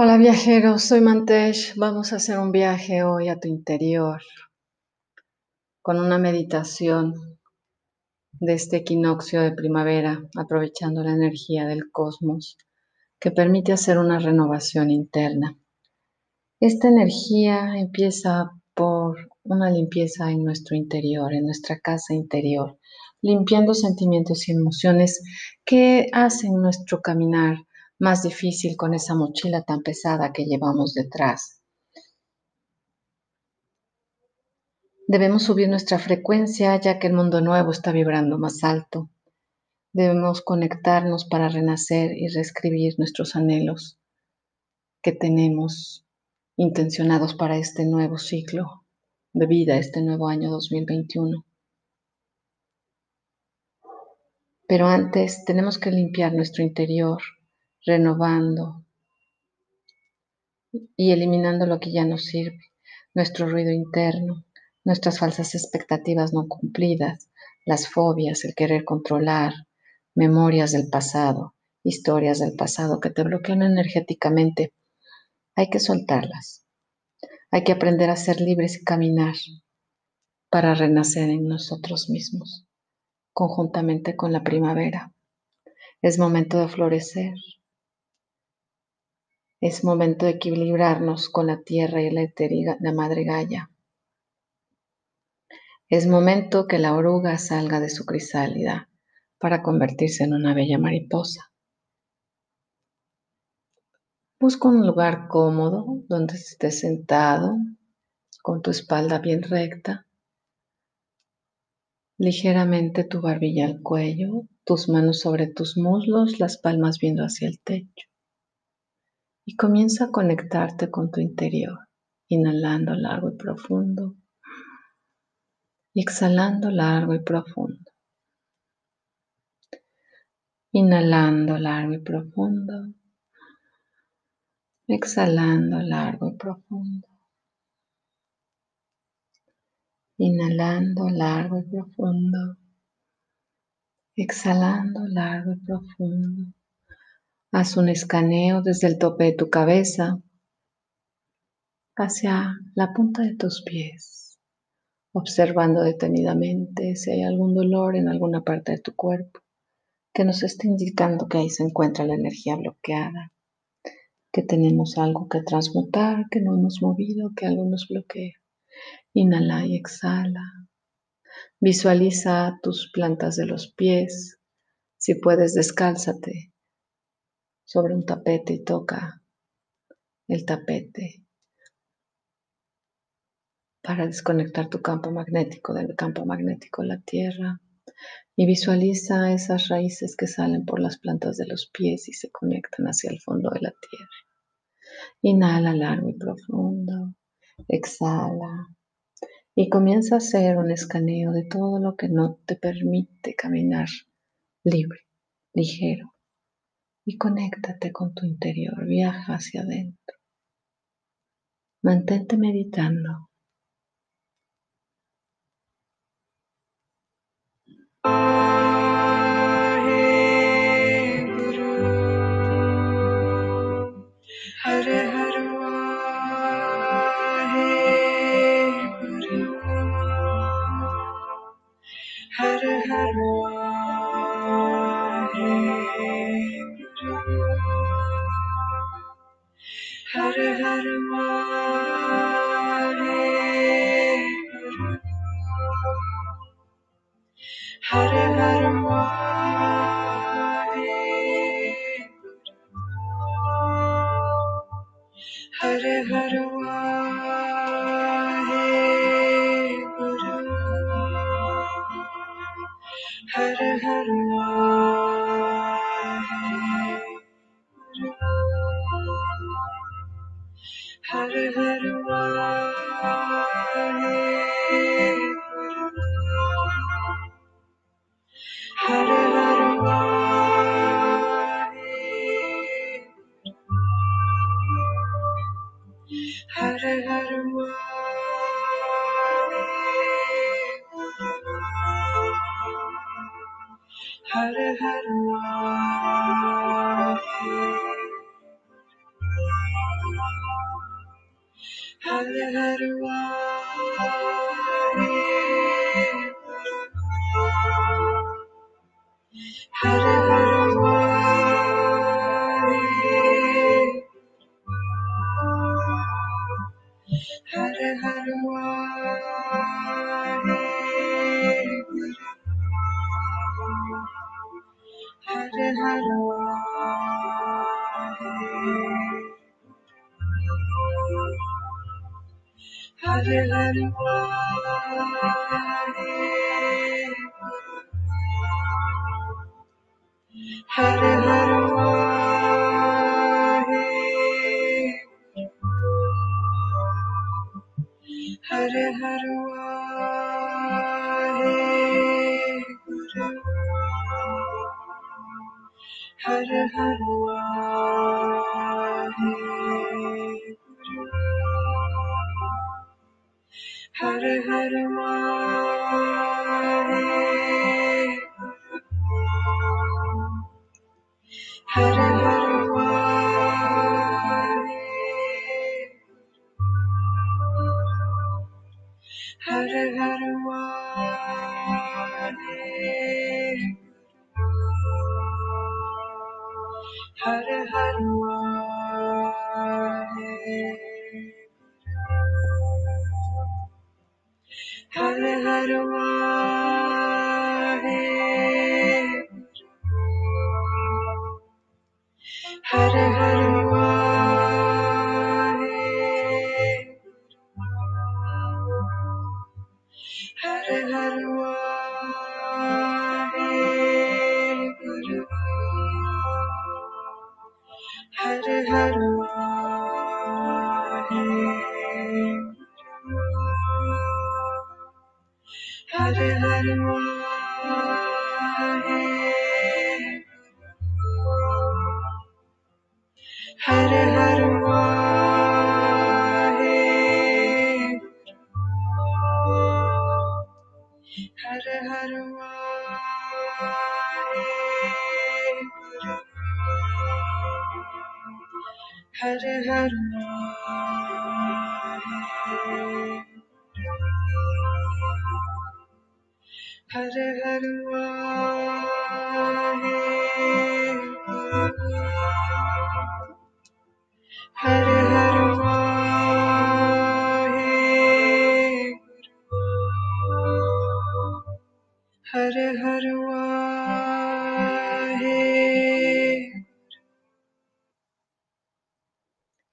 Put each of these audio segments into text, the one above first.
Hola viajeros, soy Mantesh. Vamos a hacer un viaje hoy a tu interior con una meditación de este equinoccio de primavera, aprovechando la energía del cosmos que permite hacer una renovación interna. Esta energía empieza por una limpieza en nuestro interior, en nuestra casa interior, limpiando sentimientos y emociones que hacen nuestro caminar más difícil con esa mochila tan pesada que llevamos detrás. Debemos subir nuestra frecuencia ya que el mundo nuevo está vibrando más alto. Debemos conectarnos para renacer y reescribir nuestros anhelos que tenemos intencionados para este nuevo ciclo de vida, este nuevo año 2021. Pero antes tenemos que limpiar nuestro interior renovando y eliminando lo que ya no sirve, nuestro ruido interno, nuestras falsas expectativas no cumplidas, las fobias, el querer controlar, memorias del pasado, historias del pasado que te bloquean energéticamente. Hay que soltarlas. Hay que aprender a ser libres y caminar para renacer en nosotros mismos, conjuntamente con la primavera. Es momento de florecer, es momento de equilibrarnos con la tierra y la, la madre Gaia. Es momento que la oruga salga de su crisálida para convertirse en una bella mariposa. Busca un lugar cómodo donde estés sentado con tu espalda bien recta, ligeramente tu barbilla al cuello, tus manos sobre tus muslos, las palmas viendo hacia el techo y comienza a conectarte con tu interior, inhalando largo y profundo y exhalando largo y profundo. Inhalando largo y profundo, exhalando largo y profundo. Inhalando largo y profundo, exhalando largo y profundo. Haz un escaneo desde el tope de tu cabeza hacia la punta de tus pies, observando detenidamente si hay algún dolor en alguna parte de tu cuerpo que nos esté indicando que ahí se encuentra la energía bloqueada, que tenemos algo que transmutar, que no hemos movido, que algo nos bloquea. Inhala y exhala. Visualiza tus plantas de los pies. Si puedes, descálzate sobre un tapete y toca el tapete para desconectar tu campo magnético del campo magnético de la tierra y visualiza esas raíces que salen por las plantas de los pies y se conectan hacia el fondo de la tierra. Inhala largo y profundo, exhala y comienza a hacer un escaneo de todo lo que no te permite caminar libre, ligero, y conéctate con tu interior, viaja hacia adentro. Mantente meditando. Hare Hare Waheguru. Hare Hare Waheguru. Hare Hare Waheguru. Hare Hare Waheguru. Hare Hare Rama Hare Hare Rama Hare Hare Rama Hare Hare Rama Hare Hare Har Har Mahadev. Har Har Mahadev. Har Har Mahadev. Har Har Hare Harwa, Hare Guru,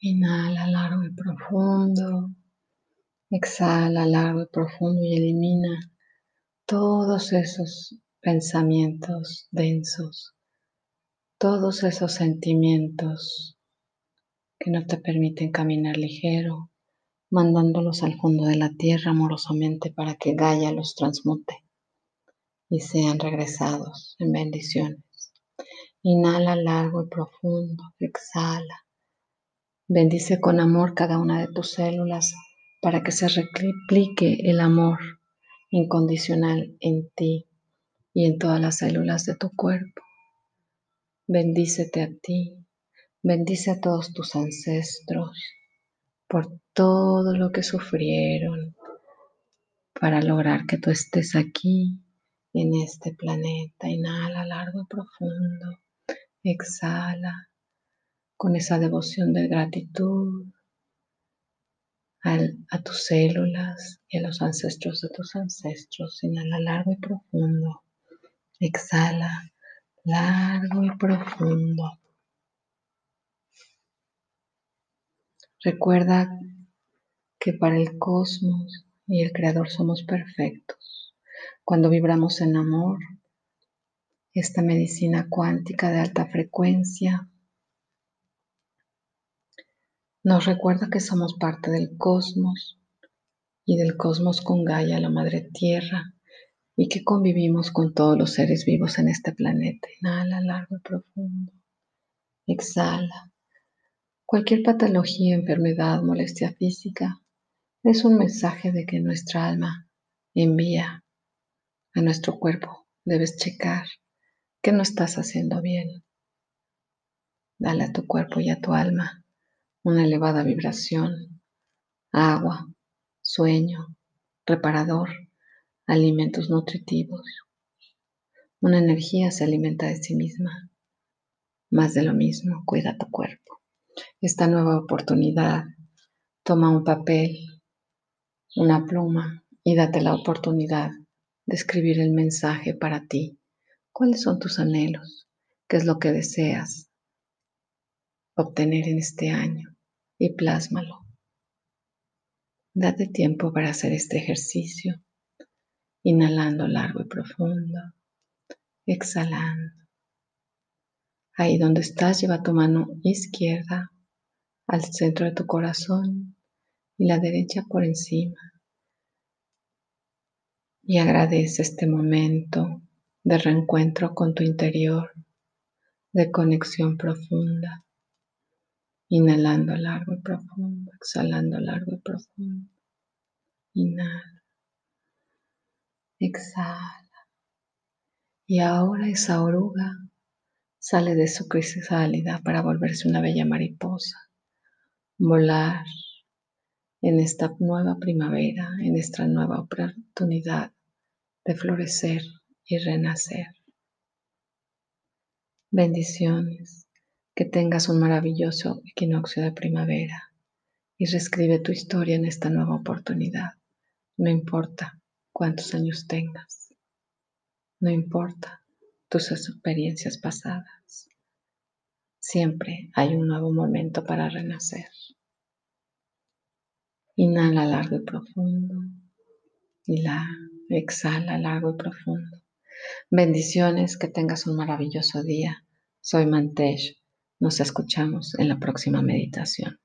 Inhala largo y profundo. Exhala largo y profundo y elimina todos esos pensamientos densos, todos esos sentimientos que no te permiten caminar ligero, mandándolos al fondo de la tierra amorosamente para que Gaia los transmute y sean regresados en bendiciones. Inhala largo y profundo, exhala. Bendice con amor cada una de tus células para que se replique el amor incondicional en ti y en todas las células de tu cuerpo. Bendícete a ti, bendice a todos tus ancestros por todo lo que sufrieron para lograr que tú estés aquí en este planeta. Inhala largo y profundo, exhala con esa devoción de gratitud a tus células y a los ancestros de tus ancestros. Inhala largo y profundo. Exhala largo y profundo. Recuerda que para el cosmos y el creador somos perfectos. Cuando vibramos en amor, esta medicina cuántica de alta frecuencia nos recuerda que somos parte del cosmos y del cosmos con Gaia, la Madre Tierra, y que convivimos con todos los seres vivos en este planeta. Inhala largo y profundo. Exhala. Cualquier patología, enfermedad, molestia física es un mensaje de que nuestra alma envía a nuestro cuerpo. Debes checar que no estás haciendo bien. Dale a tu cuerpo y a tu alma una elevada vibración agua, sueño, reparador, alimentos nutritivos. Una energía se alimenta de sí misma. Más de lo mismo, cuida tu cuerpo. Esta nueva oportunidad, toma un papel, una pluma y date la oportunidad de escribir el mensaje para ti. ¿Cuáles son tus anhelos? ¿Qué es lo que deseas obtener en este año? Y plásmalo. Date tiempo para hacer este ejercicio, inhalando largo y profundo, exhalando. Ahí donde estás, lleva tu mano izquierda al centro de tu corazón y la derecha por encima. Y agradece este momento de reencuentro con tu interior, de conexión profunda. Inhalando largo y profundo, exhalando largo y profundo. Inhala. Exhala. Y ahora esa oruga sale de su crisálida para volverse una bella mariposa. Volar en esta nueva primavera, en esta nueva oportunidad de florecer y renacer. Bendiciones, que tengas un maravilloso equinoccio de primavera y reescribe tu historia en esta nueva oportunidad. No importa cuántos años tengas, no importa tus experiencias pasadas, siempre hay un nuevo momento para renacer. Inhala largo y profundo y la exhala largo y profundo. Bendiciones, que tengas un maravilloso día. Soy Mantesh. Nos escuchamos en la próxima meditación.